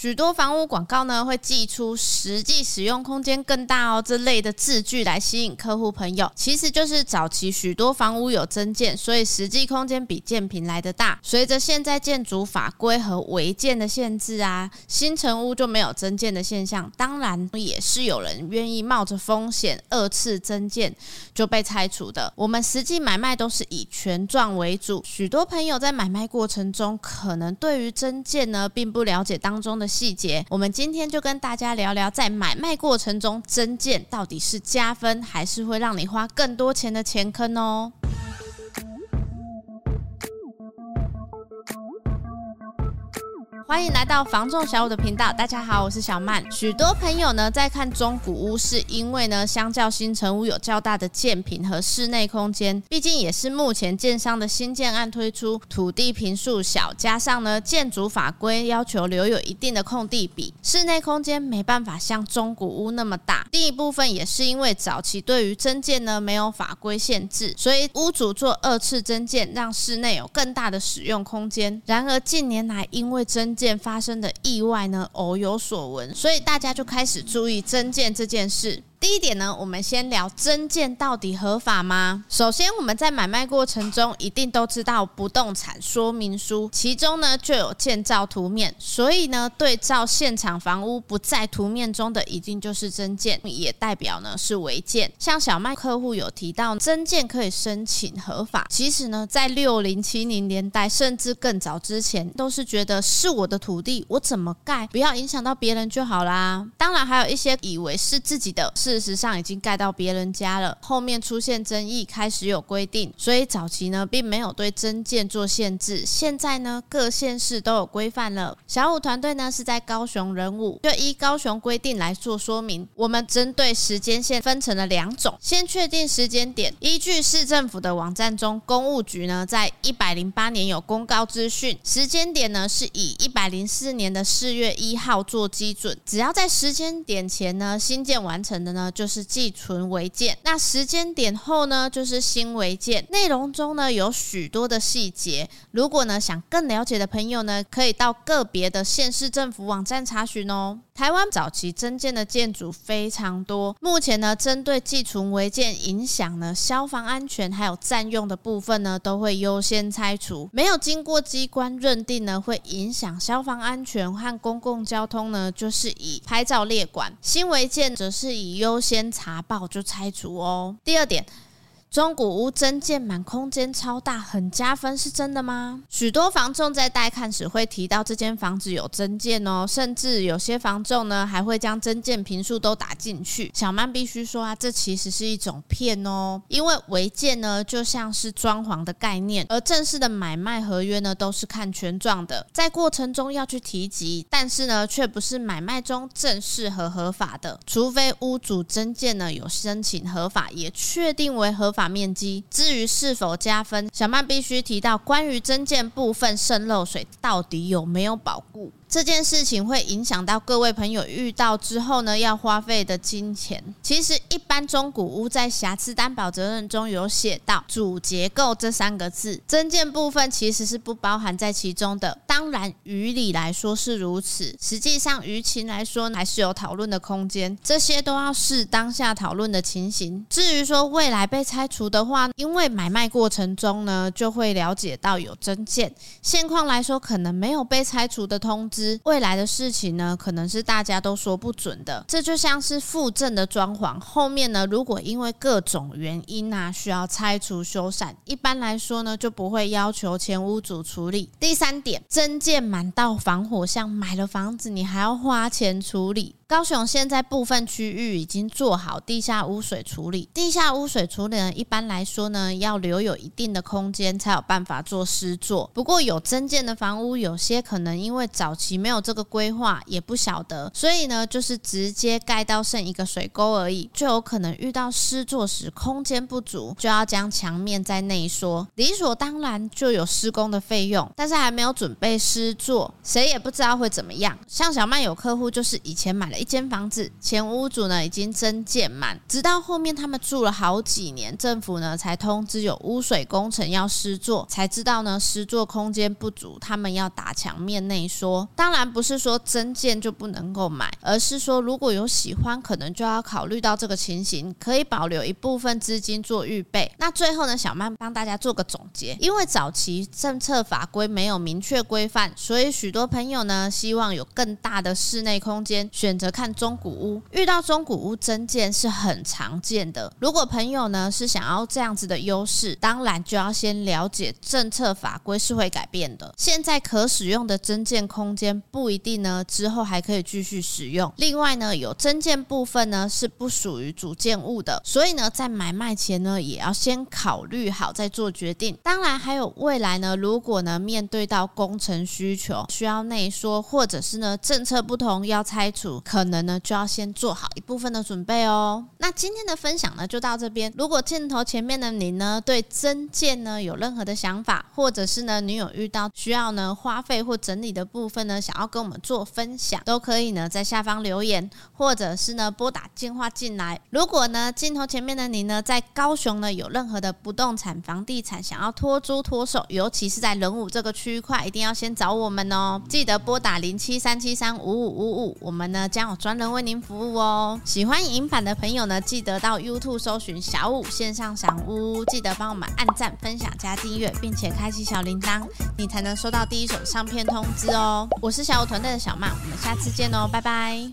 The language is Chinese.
许多房屋广告呢会寄出实际使用空间更大哦这类的字句来吸引客户朋友，其实就是早期许多房屋有增建，所以实际空间比建平来的大。随着现在建筑法规和违建的限制啊，新城屋就没有增建的现象，当然也是有人愿意冒着风险二次增建就被拆除的。我们实际买卖都是以权状为主，许多朋友在买卖过程中可能对于增建呢并不了解当中的。细节，我们今天就跟大家聊聊，在买卖过程中增建到底是加分，还是会让你花更多钱的钱坑哦。欢迎来到房仲小五的频道，大家好，我是小曼。许多朋友呢在看中古屋，是因为呢相较新城屋有较大的建坪和室内空间，毕竟也是目前建商的新建案推出，土地坪数小，加上呢建筑法规要求留有一定的空地比，室内空间没办法像中古屋那么大。第一部分也是因为早期对于增建呢没有法规限制，所以屋主做二次增建，让室内有更大的使用空间。然而近年来因为增件发生的意外呢，偶有所闻，所以大家就开始注意增建这件事。第一点呢，我们先聊增建到底合法吗？首先，我们在买卖过程中一定都知道不动产说明书，其中呢就有建造图面，所以呢对照现场房屋不在图面中的，一定就是增建，也代表呢是违建。像小麦客户有提到增建可以申请合法，其实呢在六零七零年代甚至更早之前，都是觉得是我的土地，我怎么盖不要影响到别人就好啦。当然还有一些以为是自己的。事实上已经盖到别人家了，后面出现争议，开始有规定，所以早期呢并没有对增建做限制。现在呢各县市都有规范了。小五团队呢是在高雄人武，就依高雄规定来做说明。我们针对时间线分成了两种，先确定时间点，依据市政府的网站中，公务局呢在一百零八年有公告资讯，时间点呢是以一百零四年的四月一号做基准，只要在时间点前呢新建完成的呢。就是寄存违建，那时间点后呢，就是新违建。内容中呢有许多的细节，如果呢想更了解的朋友呢，可以到个别的县市政府网站查询哦。台湾早期增建的建筑非常多，目前呢针对寄存违建影响呢消防安全还有占用的部分呢，都会优先拆除。没有经过机关认定呢会影响消防安全和公共交通呢，就是以拍照列管。新违建则是以优先查报就拆除哦。第二点。中古屋增建满空间超大，很加分，是真的吗？许多房仲在带看时会提到这间房子有增建哦，甚至有些房仲呢还会将增建坪数都打进去。小曼必须说啊，这其实是一种骗哦，因为违建呢就像是装潢的概念，而正式的买卖合约呢都是看权状的，在过程中要去提及，但是呢却不是买卖中正式和合法的，除非屋主增建呢有申请合法，也确定为合法。法面积，至于是否加分，小曼必须提到关于增建部分渗漏水到底有没有保固。这件事情会影响到各位朋友遇到之后呢，要花费的金钱。其实，一般中古屋在瑕疵担保责任中有写到“主结构”这三个字，增建部分其实是不包含在其中的。当然，于理来说是如此，实际上于情来说还是有讨论的空间。这些都要视当下讨论的情形。至于说未来被拆除的话，因为买卖过程中呢，就会了解到有增建。现况来说，可能没有被拆除的通知。未来的事情呢，可能是大家都说不准的。这就像是附赠的装潢，后面呢，如果因为各种原因啊，需要拆除修缮，一般来说呢，就不会要求前屋主处理。第三点，建满到防火巷，买了房子你还要花钱处理。高雄现在部分区域已经做好地下污水处理。地下污水处理呢，一般来说呢，要留有一定的空间，才有办法做施作。不过有增建的房屋，有些可能因为早期没有这个规划，也不晓得，所以呢，就是直接盖到剩一个水沟而已，就有可能遇到施作时空间不足，就要将墙面再内缩，理所当然就有施工的费用，但是还没有准备施作，谁也不知道会怎么样。像小曼有客户就是以前买了。一间房子，前屋主呢已经增建满，直到后面他们住了好几年，政府呢才通知有污水工程要施作，才知道呢施作空间不足，他们要打墙面内说。当然不是说增建就不能够买，而是说如果有喜欢，可能就要考虑到这个情形，可以保留一部分资金做预备。那最后呢，小曼帮大家做个总结，因为早期政策法规没有明确规范，所以许多朋友呢希望有更大的室内空间，选择看中古屋。遇到中古屋增建是很常见的。如果朋友呢是想要这样子的优势，当然就要先了解政策法规是会改变的。现在可使用的增建空间不一定呢之后还可以继续使用。另外呢，有增建部分呢是不属于主建物的，所以呢在买卖前呢也要先考虑好再做决定。当然还有未来呢，如果呢面对到工程需求需要内缩，或者是呢政策不同要拆除，可能呢就要先做好一部分的准备哦。那今天的分享呢就到这边。如果镜头前面的你呢对增建呢有任何的想法，或者是呢你有遇到需要呢花费或整理的部分呢，想要跟我们做分享，都可以呢在下方留言，或者是呢拨打电话进来。如果呢镜头前面的你呢在高雄呢有任何的不动产房地产想要脱租脱售，尤其是在仁武这个区块，一定要先找我们哦。记得拨打零七三七三五五五五，我们呢将有专人为您服务哦。喜欢影版的朋友呢，记得到 YouTube 搜寻小五线上赏屋，记得帮我们按赞、分享、加订阅，并且开启小铃铛，你才能收到第一手上片通知哦。我是小五团队的小曼，我们下次见哦，拜拜。